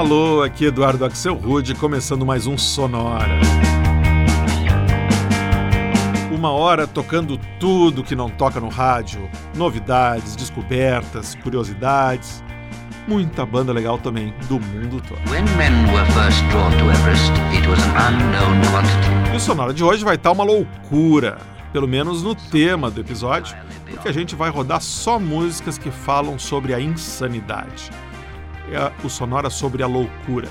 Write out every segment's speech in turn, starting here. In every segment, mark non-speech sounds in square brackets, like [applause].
Alô, aqui Eduardo Axel Rude, começando mais um Sonora. Uma hora tocando tudo que não toca no rádio, novidades, descobertas, curiosidades, muita banda legal também do mundo todo. e o Sonora de hoje vai estar uma loucura, pelo menos no tema do episódio, porque a gente vai rodar só músicas que falam sobre a insanidade o Sonora sobre a loucura.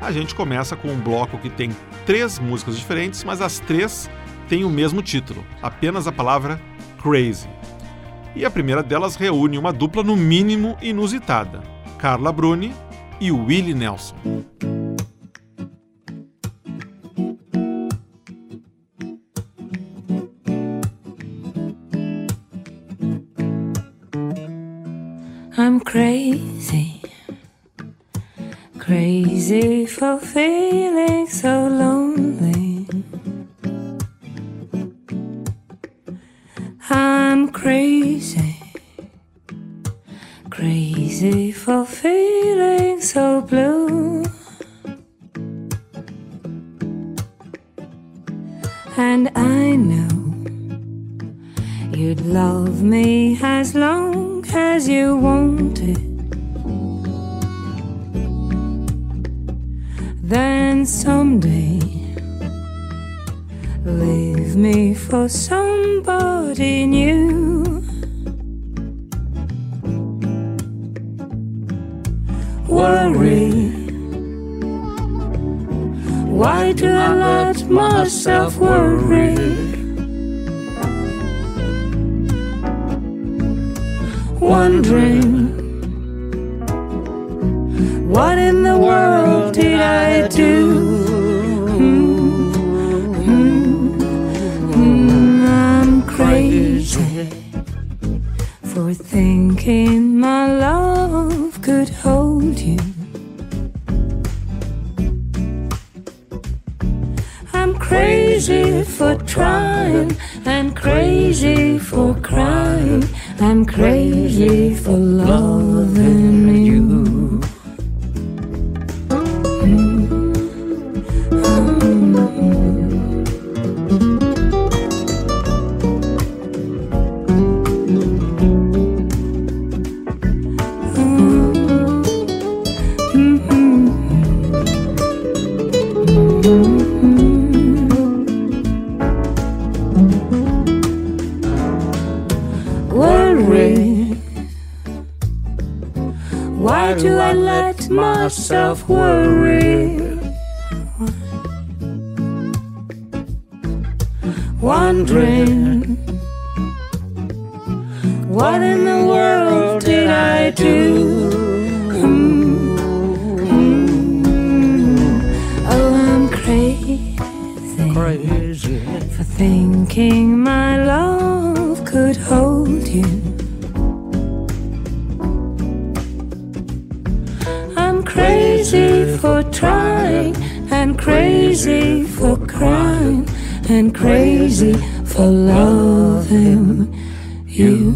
A gente começa com um bloco que tem três músicas diferentes, mas as três têm o mesmo título, apenas a palavra Crazy. E a primeira delas reúne uma dupla no mínimo inusitada, Carla Bruni e Willie Nelson. I'm crazy. Crazy for feeling so lonely. I'm crazy. Crazy for feeling so blue. And I know you'd love me as long as you wanted. Then someday leave me for somebody new. Worry. Why do I let myself worry? Wondering what in the world thinking my love could hold you. I'm crazy for trying and crazy for crying. I'm crazy for loving you. You. crazy for trying, and crazy for crying, and crazy for loving you.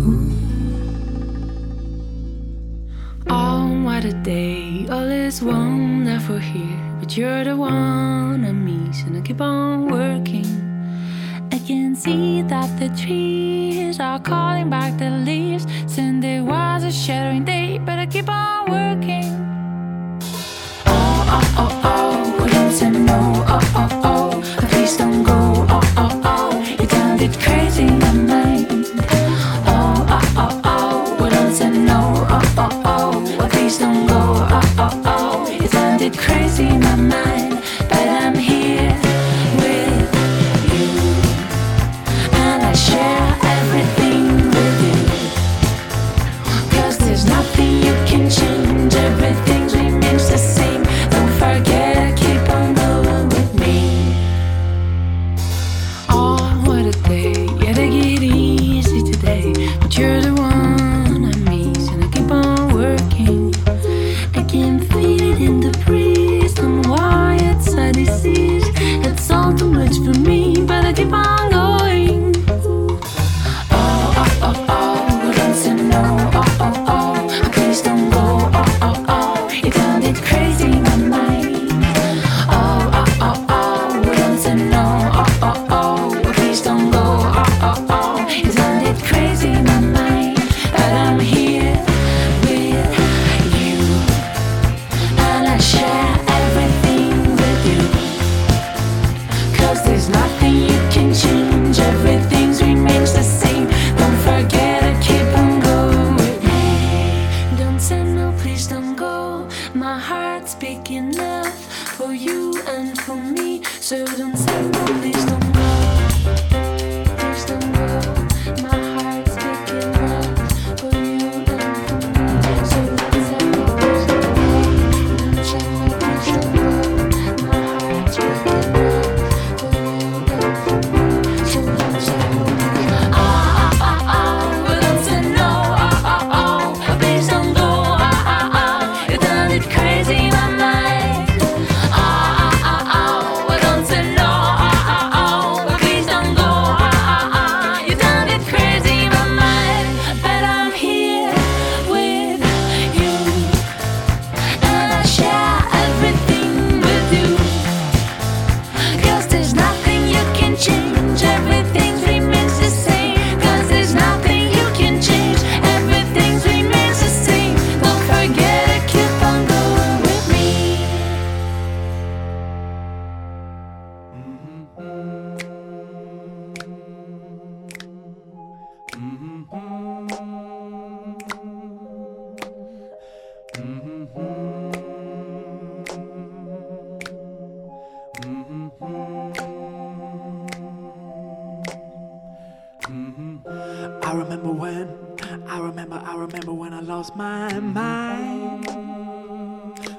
Oh, what a day! All is wonderful here, but you're the one I miss, and I keep on working. See that the trees are calling back the leaves. Since Sunday was a shattering day, but I keep on working oh, oh, oh, oh we don't say no, oh, oh, oh, please don't go, oh, oh, oh, you done it crazy in my mind. Oh, oh, oh, oh, we don't say no, oh, oh, oh, please don't go, oh, oh, oh, you it crazy in my mind.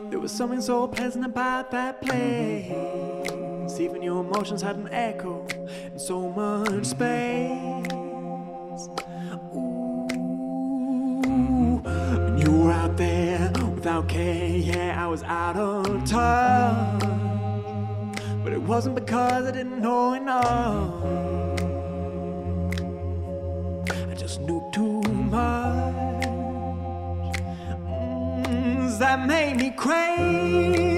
There was something so pleasant about that place. Even your emotions had an echo in so much space. Ooh, and you were out there without care. Yeah, I was out of touch. But it wasn't because I didn't know enough. That made me crazy.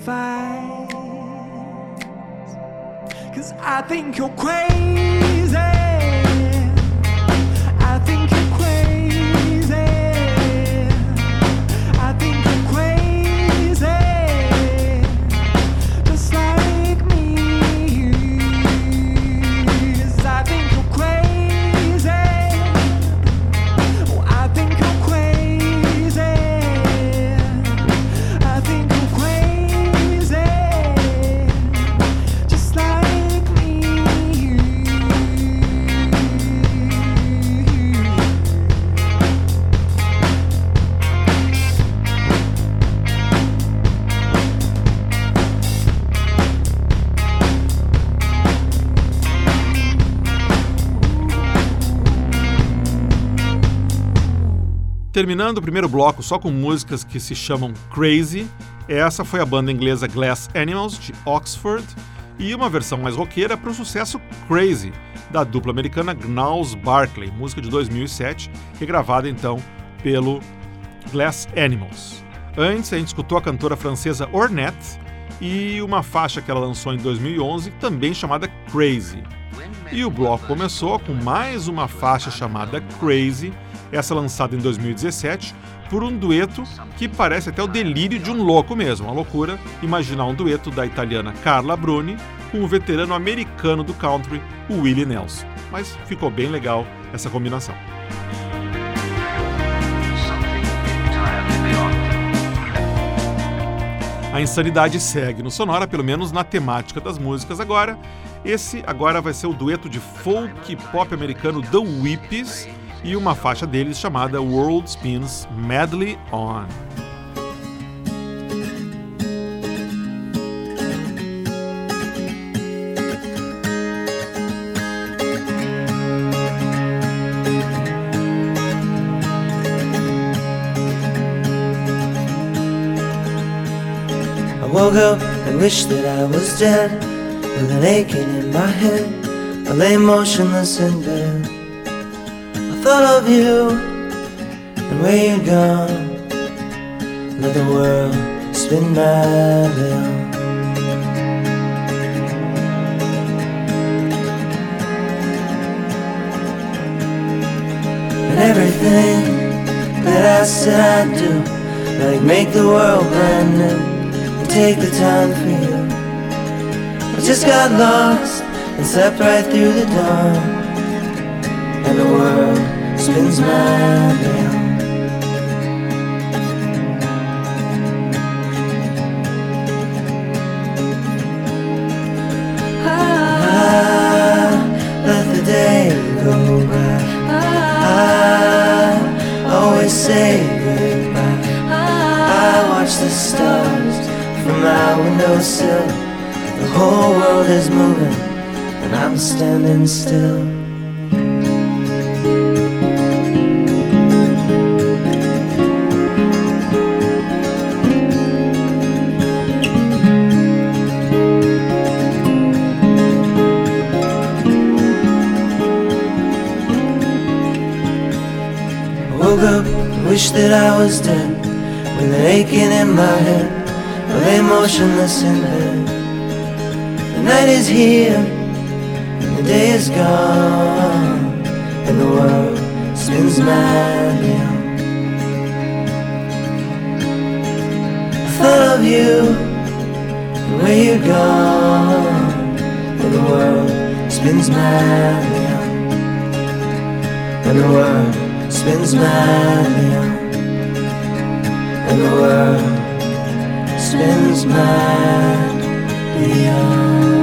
Advice. Cause I think you're crazy. Terminando o primeiro bloco só com músicas que se chamam Crazy, essa foi a banda inglesa Glass Animals, de Oxford, e uma versão mais roqueira para o sucesso Crazy, da dupla americana Gnarls Barkley, música de 2007, regravada então pelo Glass Animals. Antes, a gente escutou a cantora francesa Ornette e uma faixa que ela lançou em 2011, também chamada Crazy. E o bloco começou com mais uma faixa chamada Crazy, essa lançada em 2017, por um dueto que parece até o delírio de um louco mesmo, uma loucura imaginar um dueto da italiana Carla Bruni com o veterano americano do country, o Willie Nelson. Mas ficou bem legal essa combinação. A insanidade segue no Sonora, pelo menos na temática das músicas agora. Esse agora vai ser o dueto de folk pop americano The Whippies e uma faixa deles chamada World Spins Madly On. Woke up and wished that I was dead With an aching in my head I lay motionless in bed thought of you And where you'd gone. Let the world spin madly on And everything that I said I'd do Like make the world brand new and take the time for you. I just got lost and slept right through the dawn, and the world spins my down. I let the day go by. Ah, always say goodbye. I watch the stars from my windowsill. The whole world is moving, and I'm standing still. That I was dead, with an aching in my head. I lay motionless in bed. The night is here, and the day is gone, and the world spins madly on. I thought of you, and where you're gone, and the world spins madly on, and the world spins madly on, and the world spins madly on.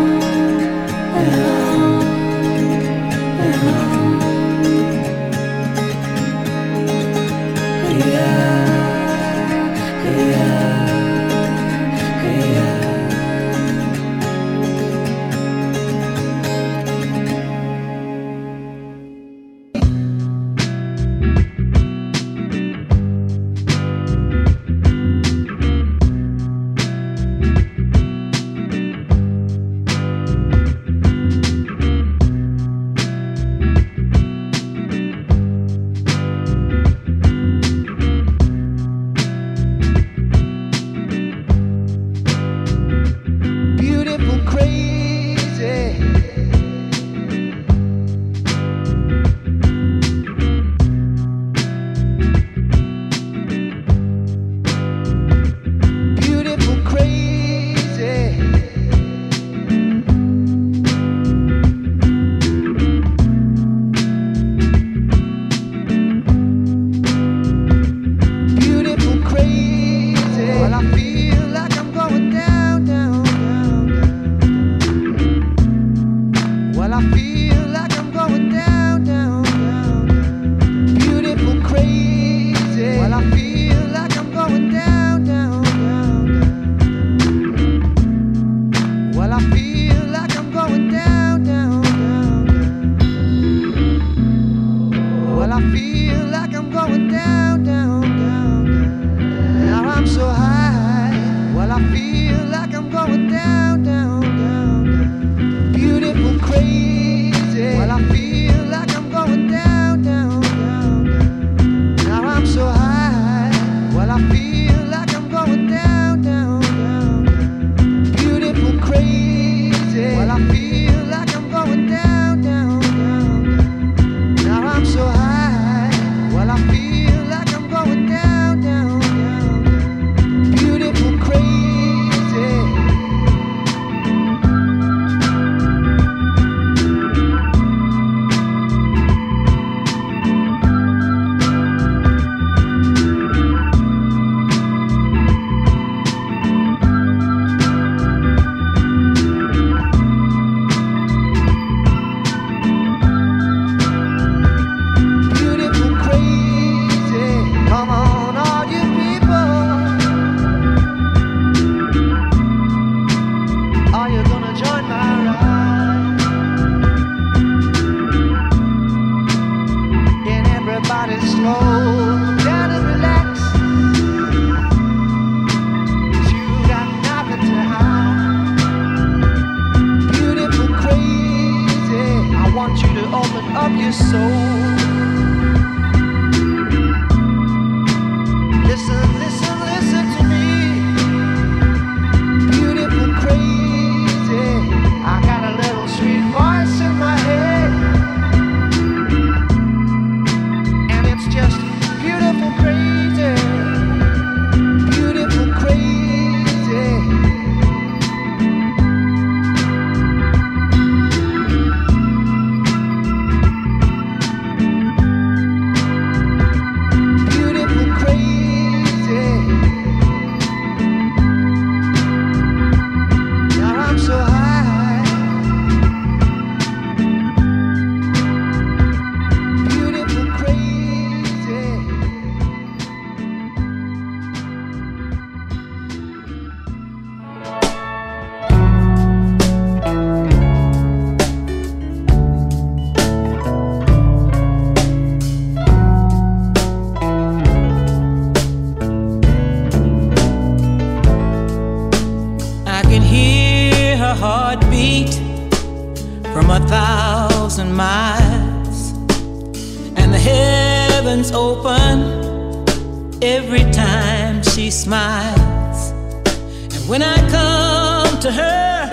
When I come to her,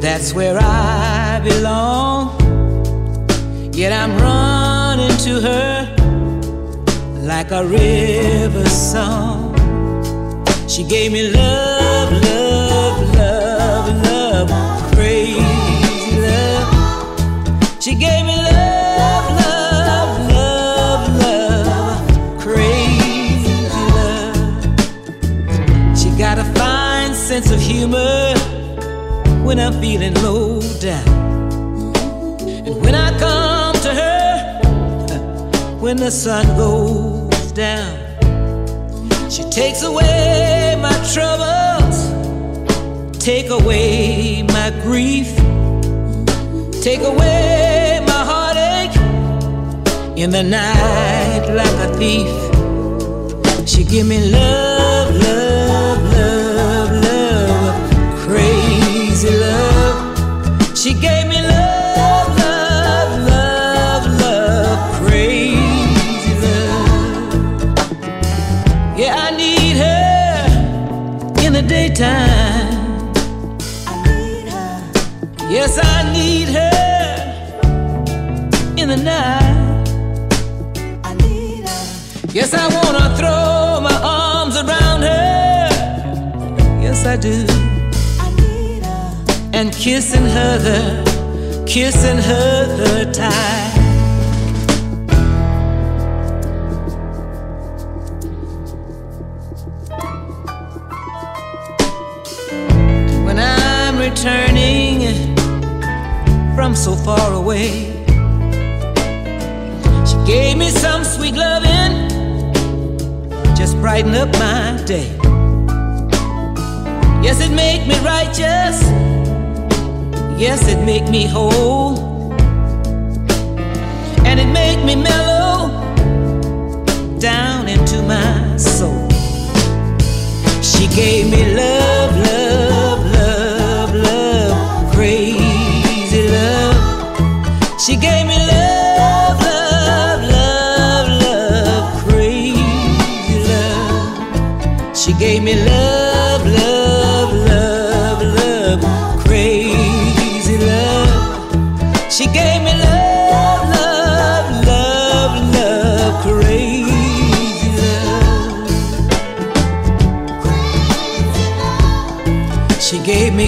that's where I belong. Yet I'm running to her like a river song. She gave me love, love, love, love, crazy love. She gave me sense of humor when I'm feeling low down. And when I come to her, [laughs] when the sun goes down. She takes away my troubles, take away my grief, take away my heartache in the night like a thief. She give me love, She gave me love. Love, love, love, crazy love. Yeah, I need her in the daytime. I need her. Yes, I need her in the night. I need her. Yes, I wanna throw my arms around her. Yes, I do. And kissing her, kissing her tight. When I'm returning from so far away. She gave me some sweet loving, just brighten up my day. Yes, it made me righteous. Yes, it make me whole. And it make me mellow down into my soul. She gave me love, love love, love crazy love. She gave me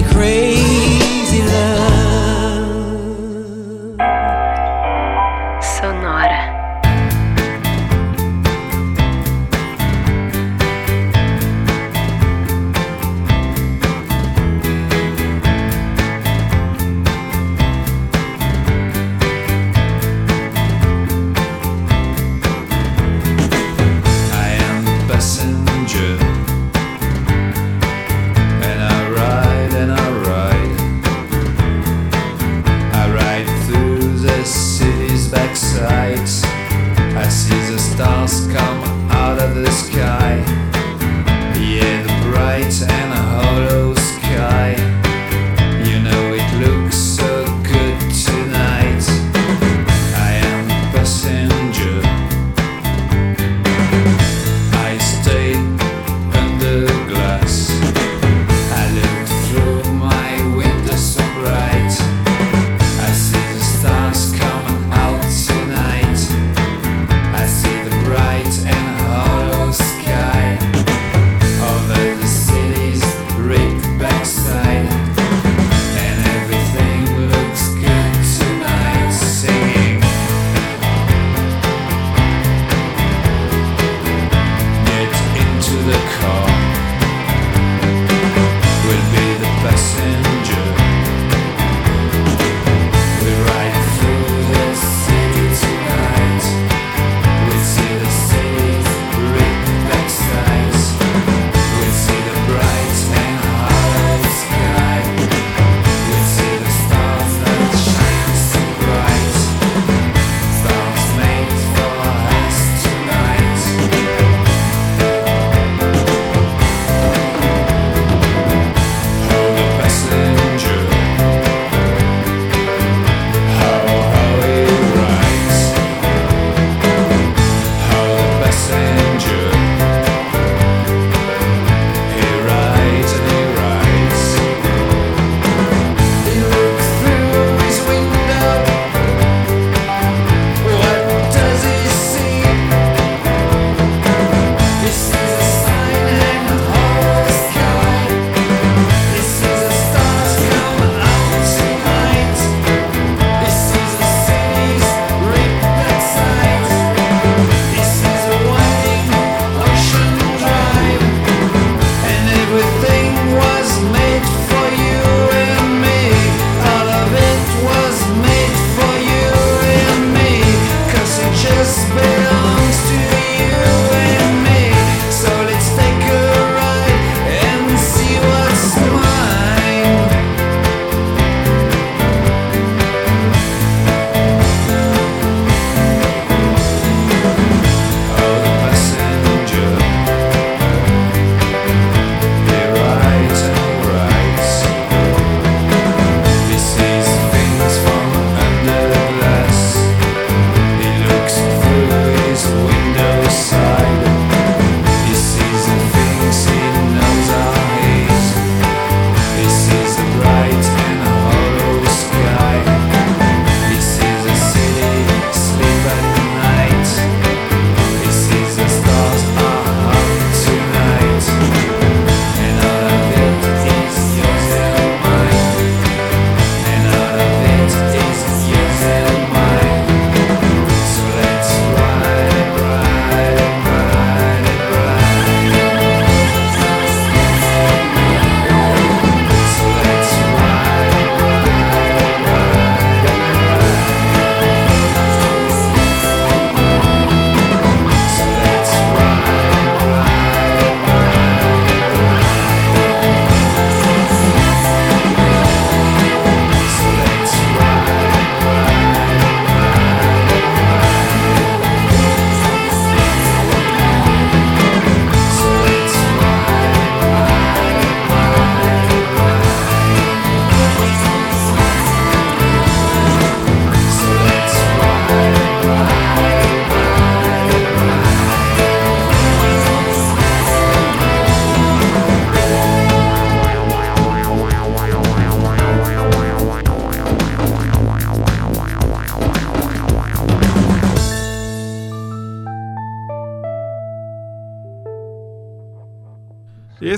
crazy.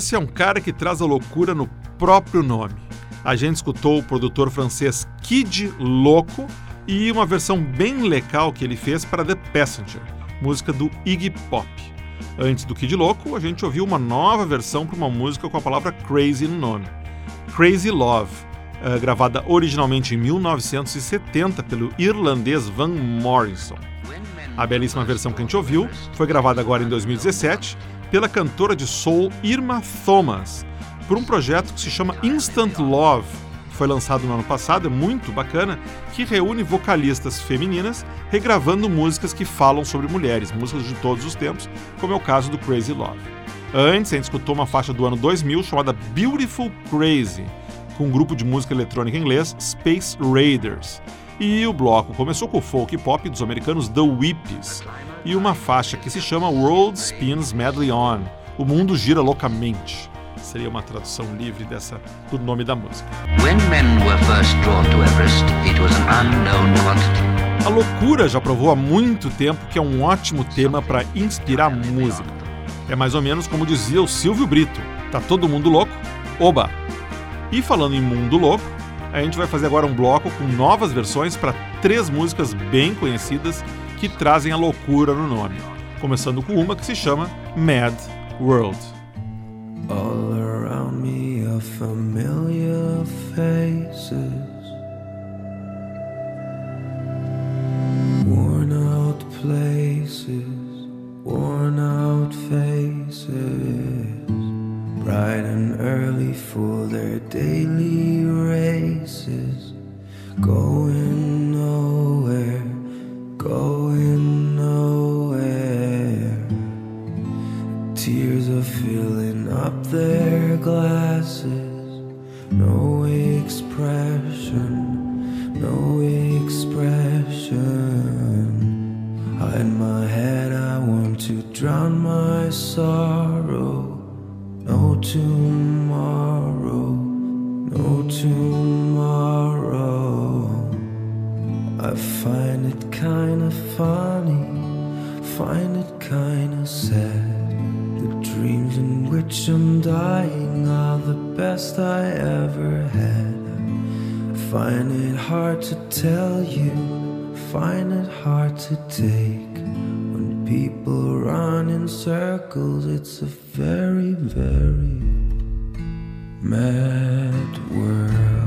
Esse é um cara que traz a loucura no próprio nome. A gente escutou o produtor francês Kid Loco e uma versão bem legal que ele fez para The Passenger, música do Iggy Pop. Antes do Kid Loco, a gente ouviu uma nova versão para uma música com a palavra crazy no nome. Crazy Love, uh, gravada originalmente em 1970 pelo irlandês Van Morrison. A belíssima versão que a gente ouviu foi gravada agora em 2017 pela cantora de soul Irma Thomas, por um projeto que se chama Instant Love, que foi lançado no ano passado, é muito bacana, que reúne vocalistas femininas regravando músicas que falam sobre mulheres, músicas de todos os tempos, como é o caso do Crazy Love. Antes, a gente escutou uma faixa do ano 2000 chamada Beautiful Crazy, com um grupo de música eletrônica inglês Space Raiders. E o bloco começou com o folk pop dos americanos The Whippies e uma faixa que se chama World Spins Madly On. O mundo gira loucamente. Seria uma tradução livre dessa do nome da música. A loucura já provou há muito tempo que é um ótimo tema para inspirar música. É mais ou menos como dizia o Silvio Brito: tá todo mundo louco? Oba! E falando em mundo louco, a gente vai fazer agora um bloco com novas versões para três músicas bem conhecidas que trazem a loucura no nome. Começando com uma que se chama Mad World. All around me are familiar faces. Worn out places, worn out faces. bright and early for their daily races, going nowhere, going nowhere. Tears are filling up their glasses, no expression, no expression. Hide my head, I want to drown my sorrow best I ever had. I find it hard to tell you, find it hard to take. When people run in circles, it's a very, very mad world.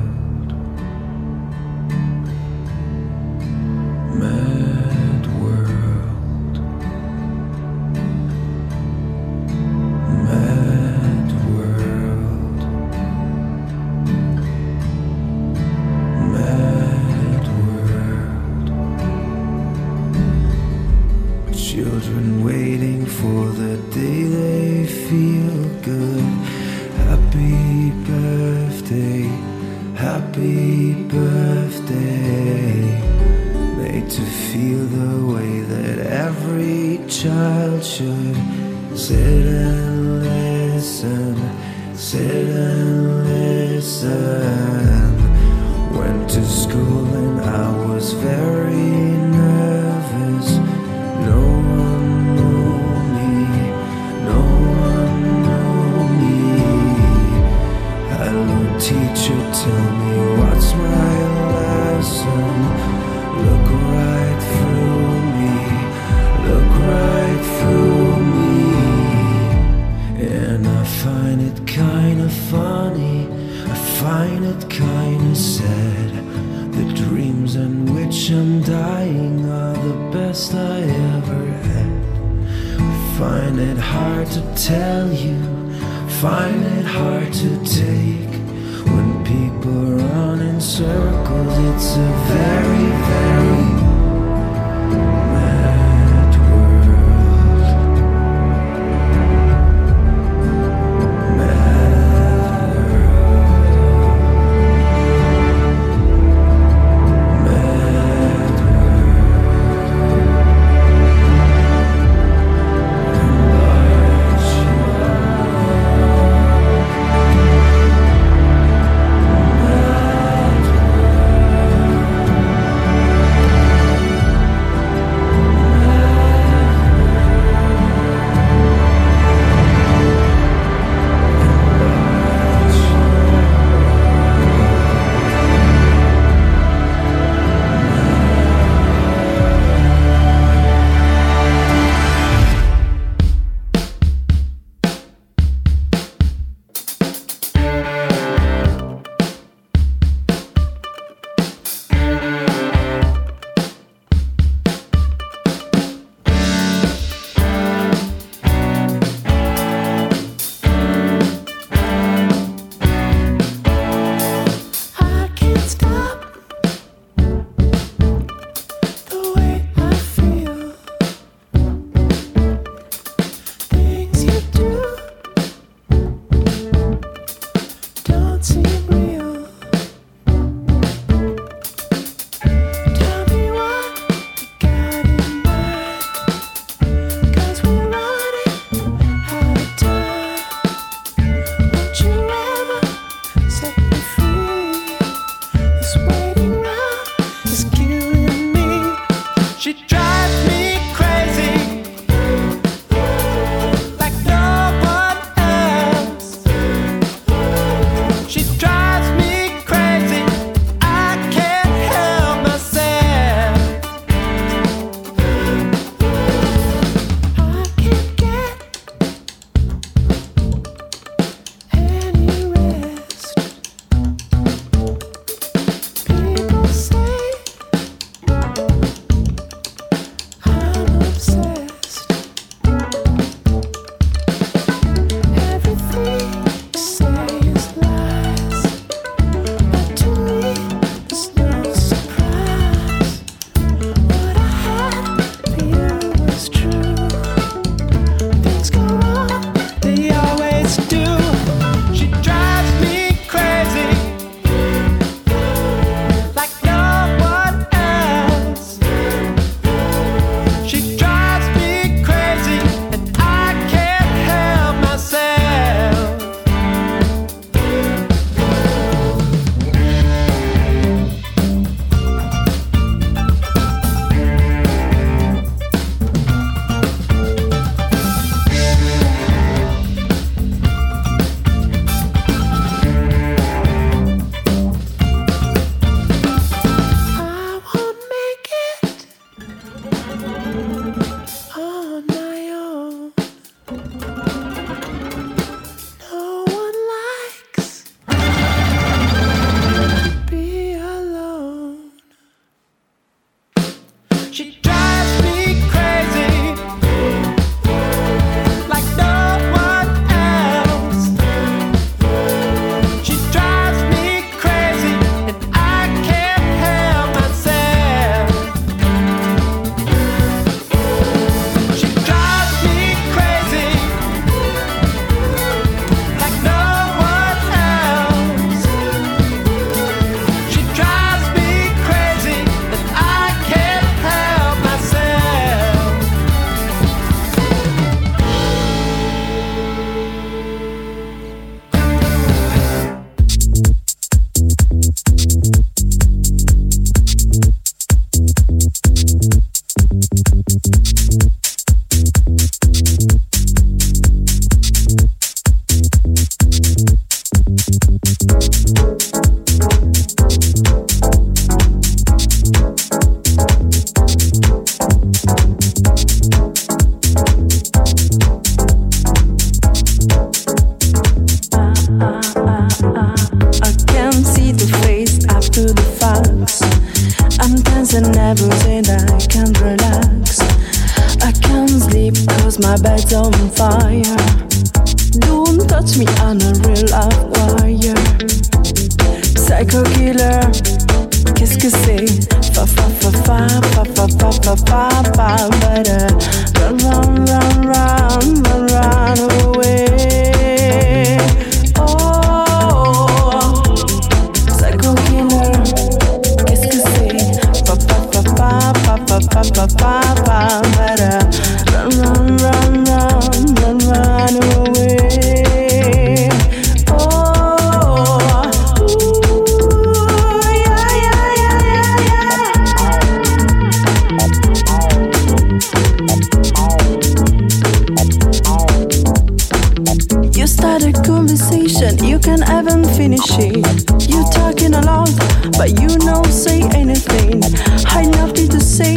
Conversation, you can even finish it. You talking a lot, but you no say anything. I nothing to say,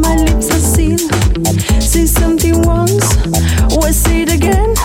my lips are sealed. Say something once, say it again.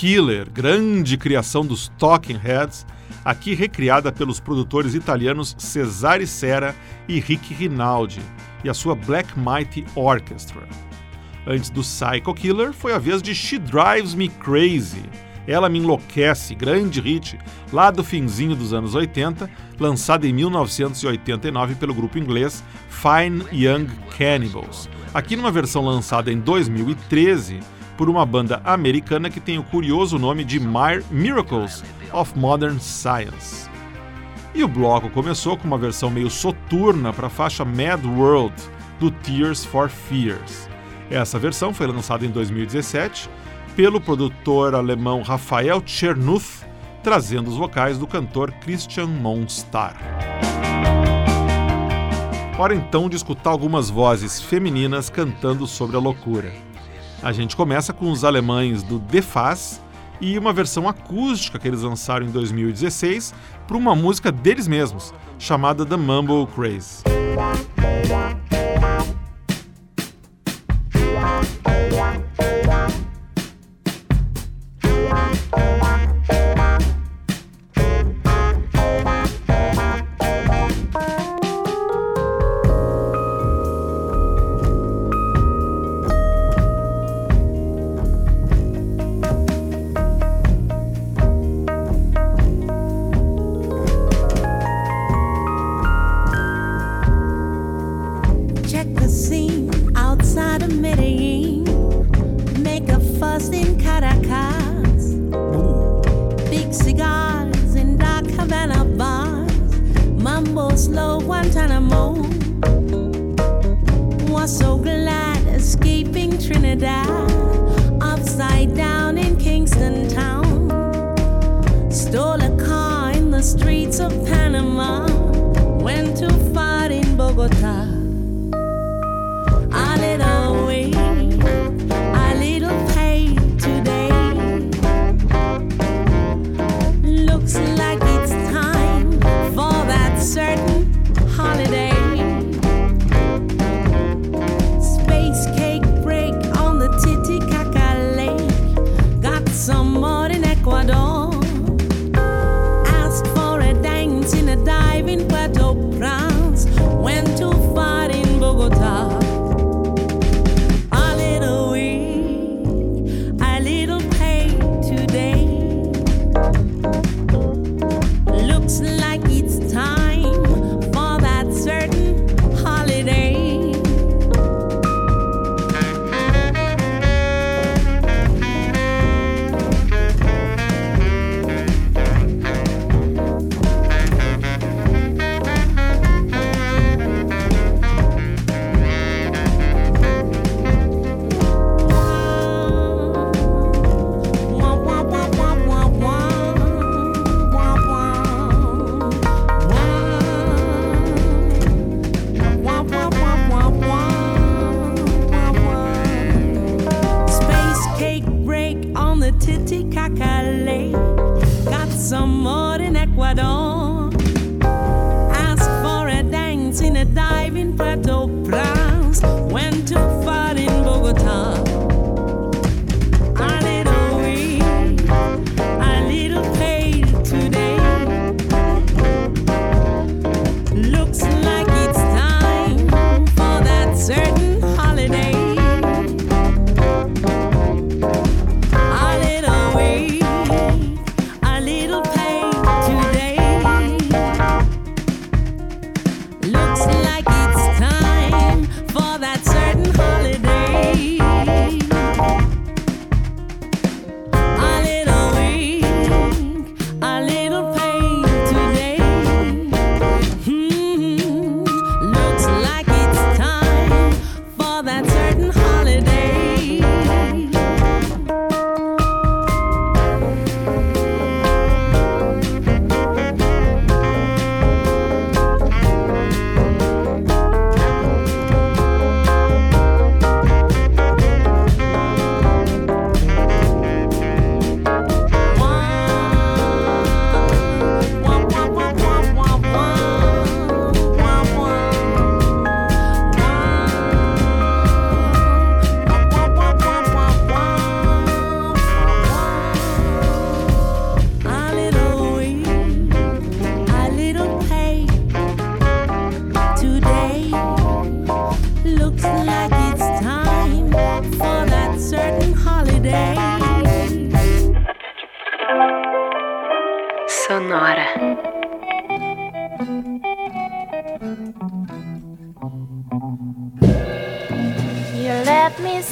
Killer, grande criação dos Talking Heads, aqui recriada pelos produtores italianos Cesare Serra e Rick Rinaldi e a sua Black Mighty Orchestra. Antes do Psycho Killer foi a vez de She Drives Me Crazy. Ela me enlouquece, grande hit lá do finzinho dos anos 80, lançada em 1989 pelo grupo inglês Fine Young Cannibals. Aqui numa versão lançada em 2013 por uma banda americana que tem o curioso nome de Mir Miracles of Modern Science. E o bloco começou com uma versão meio soturna para a faixa Mad World do Tears for Fears. Essa versão foi lançada em 2017 pelo produtor alemão Rafael Chernuth trazendo os vocais do cantor Christian Monstar. Hora então de escutar algumas vozes femininas cantando sobre a loucura. A gente começa com os alemães do The Faz e uma versão acústica que eles lançaram em 2016 para uma música deles mesmos, chamada The Mumble Craze. die.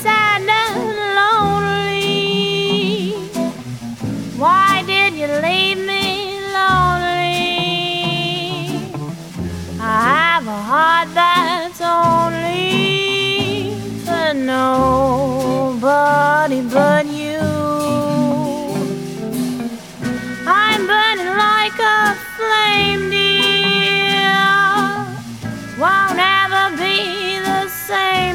sad and lonely. Why did you leave me lonely? I have a heart that's only for nobody but you. I'm burning like a flame, dear. Won't ever be the same.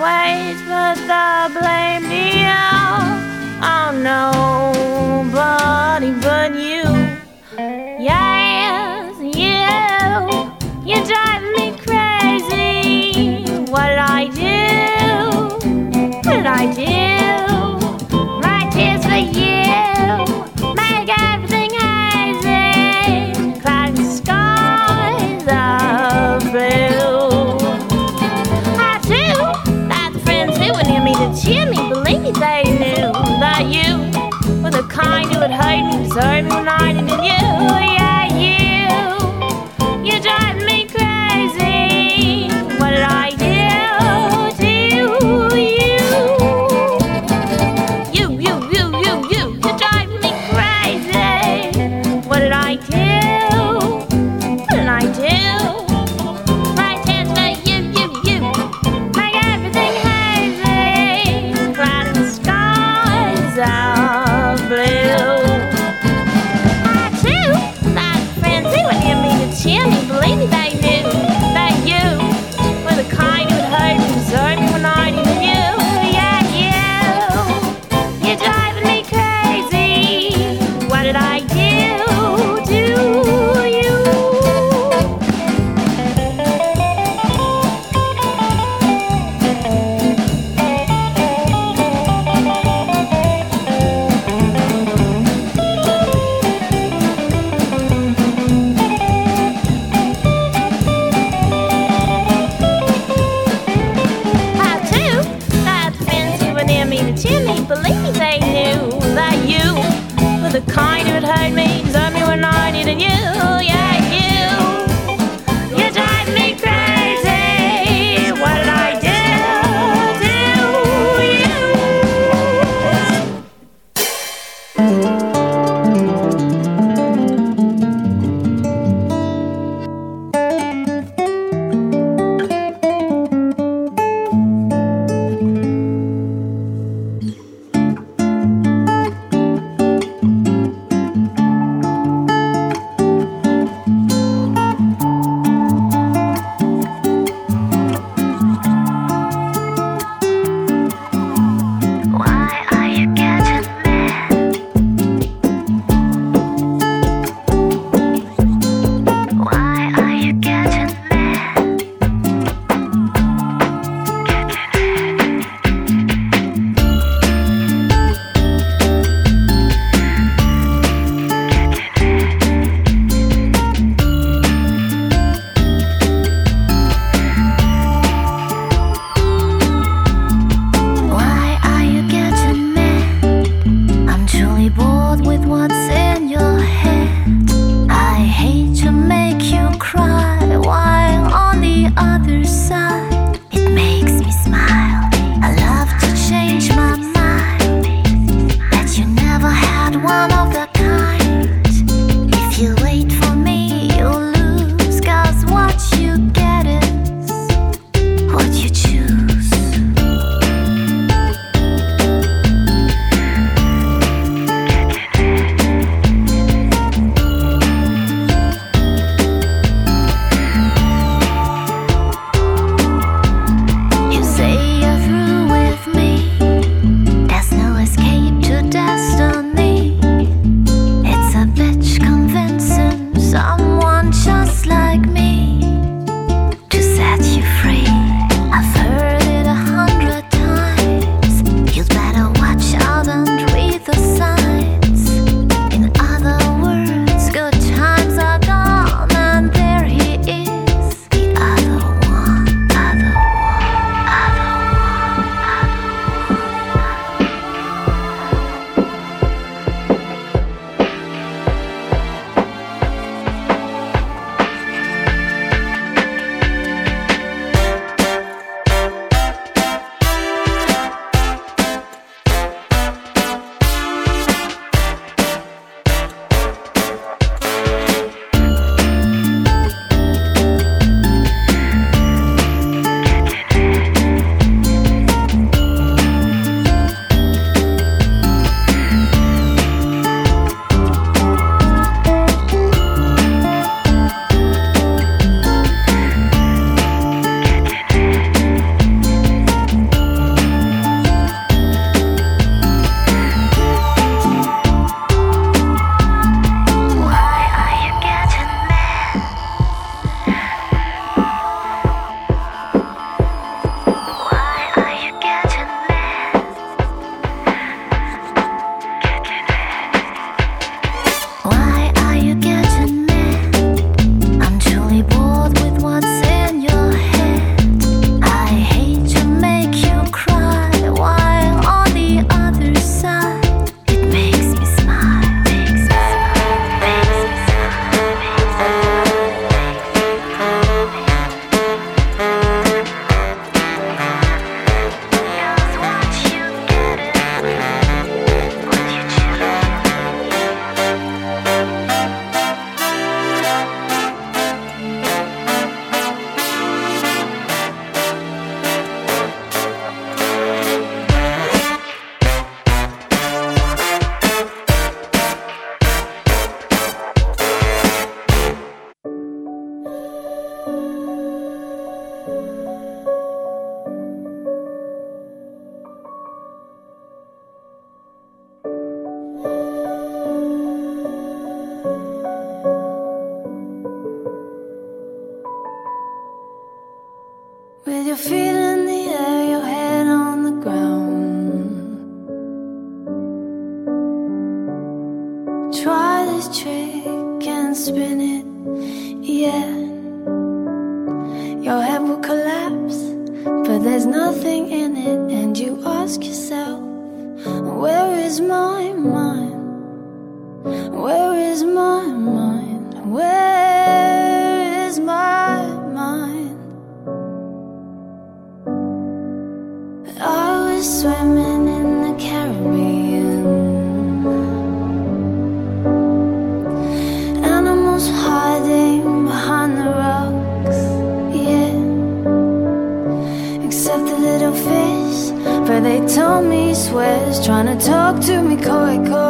ways, but the blame you on nobody but you. Yes, you, you drive me crazy. What I do, what I do. kind, you would hate me, desert me, united in you, yeah. Try this trick and spin it, yeah. Your head will collapse, but there's nothing in it, and you ask yourself, Where is my mind? Swears, trying to talk to me, coy, coy.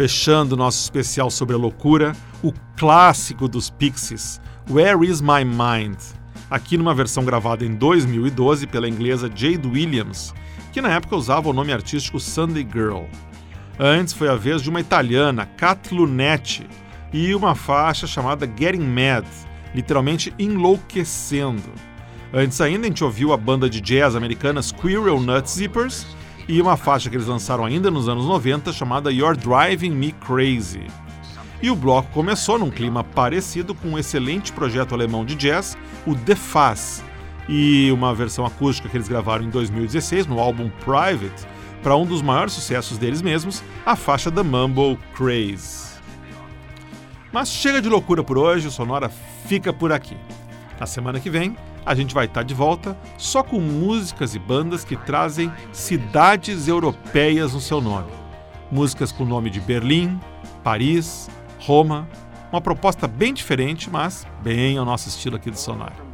Fechando nosso especial sobre a loucura, o clássico dos Pixies, Where Is My Mind? Aqui numa versão gravada em 2012 pela inglesa Jade Williams, que na época usava o nome artístico Sunday Girl. Antes foi a vez de uma italiana, Cat Lunetti, e uma faixa chamada Getting Mad, literalmente enlouquecendo. Antes ainda a gente ouviu a banda de jazz americana Squirrel Nut Zippers e uma faixa que eles lançaram ainda nos anos 90 chamada You're Driving Me Crazy. E o bloco começou num clima parecido com um excelente projeto alemão de jazz, o The Faz, e uma versão acústica que eles gravaram em 2016 no álbum Private, para um dos maiores sucessos deles mesmos, a faixa da Mumble Craze. Mas chega de loucura por hoje, o Sonora fica por aqui. Na semana que vem, a gente vai estar de volta só com músicas e bandas que trazem cidades europeias no seu nome. Músicas com o nome de Berlim, Paris, Roma. Uma proposta bem diferente, mas bem ao nosso estilo aqui do Sonora.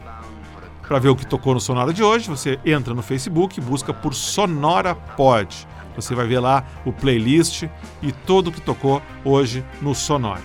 Para ver o que tocou no Sonora de hoje, você entra no Facebook e busca por Sonora Pod. Você vai ver lá o playlist e tudo o que tocou hoje no Sonora.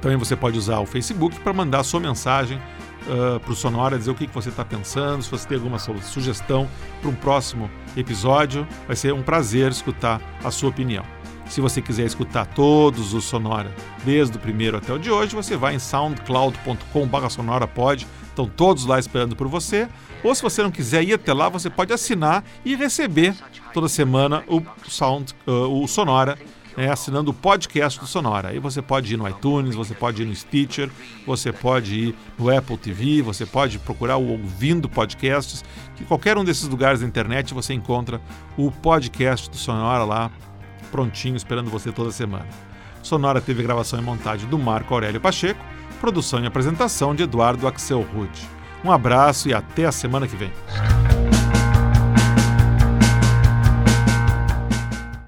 Também você pode usar o Facebook para mandar a sua mensagem uh, para o Sonora, dizer o que, que você está pensando, se você tem alguma sugestão para um próximo episódio. Vai ser um prazer escutar a sua opinião. Se você quiser escutar todos os Sonora, desde o primeiro até o de hoje, você vai em soundcloud.com.br sonorapod, estão todos lá esperando por você. Ou se você não quiser ir até lá, você pode assinar e receber toda semana o, sound, uh, o Sonora né, assinando o podcast do Sonora. Aí você pode ir no iTunes, você pode ir no Stitcher, você pode ir no Apple TV, você pode procurar o Ouvindo Podcasts, que qualquer um desses lugares da internet você encontra o podcast do Sonora lá, prontinho, esperando você toda semana. Sonora teve gravação e montagem do Marco Aurélio Pacheco, produção e apresentação de Eduardo Axel Rude. Um abraço e até a semana que vem.